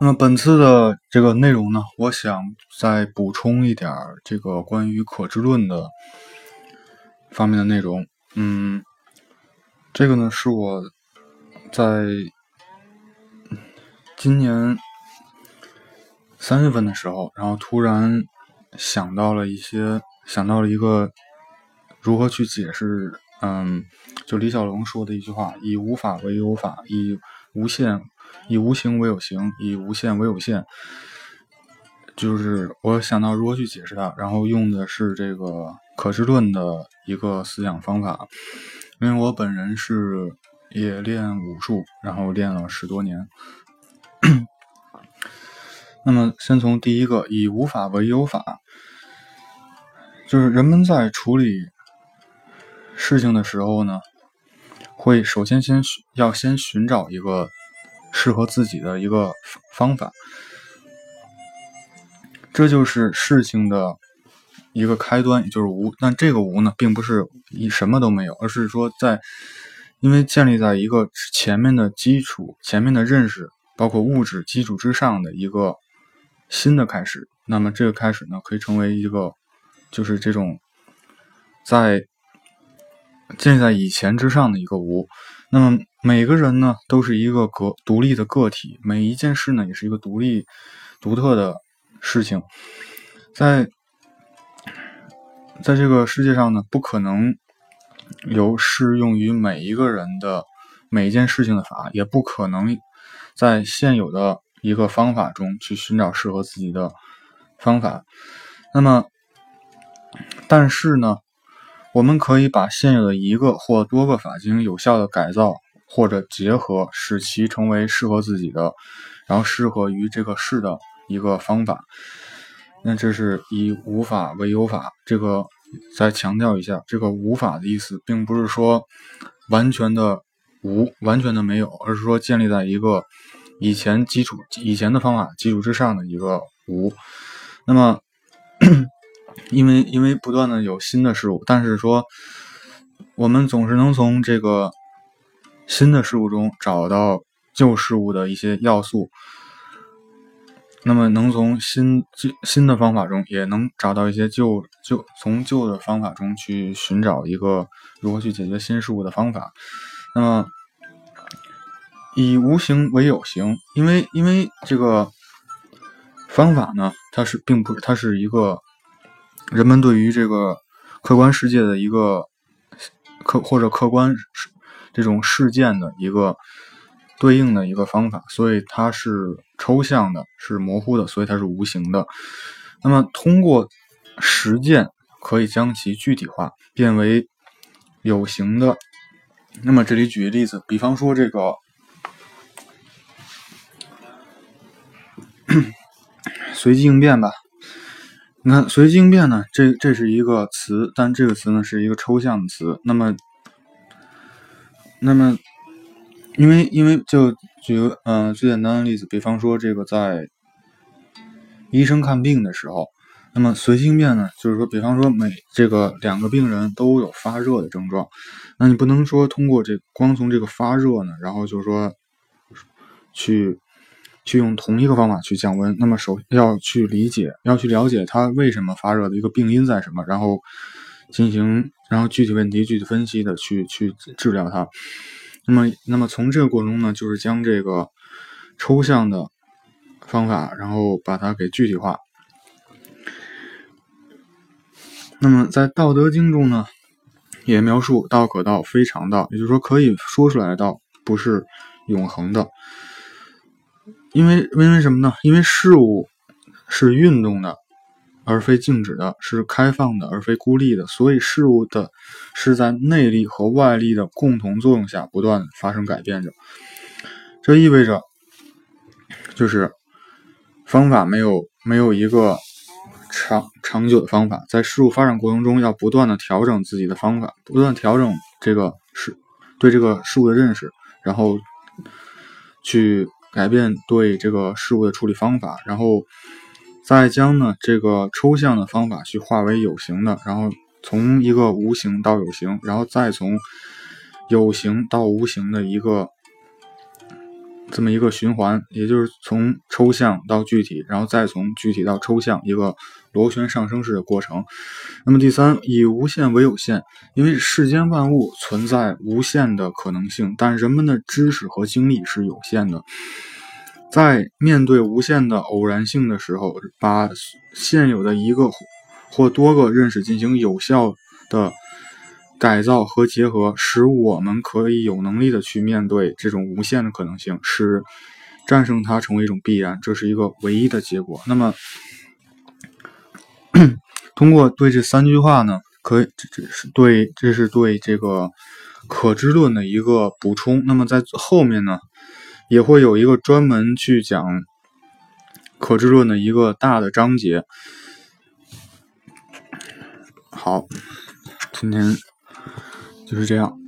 那么本次的这个内容呢，我想再补充一点这个关于可知论的方面的内容。嗯，这个呢是我在今年三月份的时候，然后突然想到了一些，想到了一个如何去解释，嗯，就李小龙说的一句话：“以无法为有法，以无限。”以无形为有形，以无限为有限，就是我想到如何去解释它，然后用的是这个可知论的一个思想方法。因为我本人是也练武术，然后练了十多年。那么，先从第一个，以无法为有法，就是人们在处理事情的时候呢，会首先先要先寻找一个。适合自己的一个方法，这就是事情的一个开端，也就是无。但这个无呢，并不是一什么都没有，而是说在因为建立在一个前面的基础、前面的认识，包括物质基础之上的一个新的开始。那么这个开始呢，可以成为一个就是这种在建立在以前之上的一个无。那么每个人呢，都是一个个独立的个体，每一件事呢，也是一个独立、独特的事情。在在这个世界上呢，不可能有适用于每一个人的每一件事情的法，也不可能在现有的一个方法中去寻找适合自己的方法。那么，但是呢？我们可以把现有的一个或多个法经有效的改造或者结合，使其成为适合自己的，然后适合于这个事的一个方法。那这是以无法为有法。这个再强调一下，这个无法的意思，并不是说完全的无，完全的没有，而是说建立在一个以前基础、以前的方法基础之上的一个无。那么。因为因为不断的有新的事物，但是说我们总是能从这个新的事物中找到旧事物的一些要素，那么能从新新的方法中也能找到一些旧旧从旧的方法中去寻找一个如何去解决新事物的方法。那么以无形为有形，因为因为这个方法呢，它是并不它是一个。人们对于这个客观世界的一个客或者客观这种事件的一个对应的一个方法，所以它是抽象的，是模糊的，所以它是无形的。那么通过实践可以将其具体化，变为有形的。那么这里举个例子，比方说这个 随机应变吧。你看，随机应变呢？这这是一个词，但这个词呢是一个抽象的词。那么，那么，因为因为就举个嗯最简单的例子，比方说这个在医生看病的时候，那么随机应变呢，就是说，比方说每这个两个病人都有发热的症状，那你不能说通过这光从这个发热呢，然后就是说去。去用同一个方法去降温，那么首先要去理解，要去了解它为什么发热的一个病因在什么，然后进行，然后具体问题具体分析的去去治疗它。那么，那么从这个过程中呢，就是将这个抽象的方法，然后把它给具体化。那么在《道德经》中呢，也描述道可道，非常道，也就是说可以说出来的道不是永恒的。因为因为什么呢？因为事物是运动的，而非静止的；是开放的，而非孤立的。所以事物的是在内力和外力的共同作用下不断发生改变着。这意味着，就是方法没有没有一个长长久的方法，在事物发展过程中要不断的调整自己的方法，不断调整这个事对这个事物的认识，然后去。改变对这个事物的处理方法，然后再将呢这个抽象的方法去化为有形的，然后从一个无形到有形，然后再从有形到无形的一个这么一个循环，也就是从抽象到具体，然后再从具体到抽象，一个螺旋上升式的过程。那么第三，以无限为有限，因为世间万物存在无限的可能性，但人们的知识和精力是有限的。在面对无限的偶然性的时候，把现有的一个或多个认识进行有效的。改造和结合，使我们可以有能力的去面对这种无限的可能性，使战胜它成为一种必然，这是一个唯一的结果。那么，通过对这三句话呢，可以这这是对这是对这个可知论的一个补充。那么在后面呢，也会有一个专门去讲可知论的一个大的章节。好，今天。就是这样。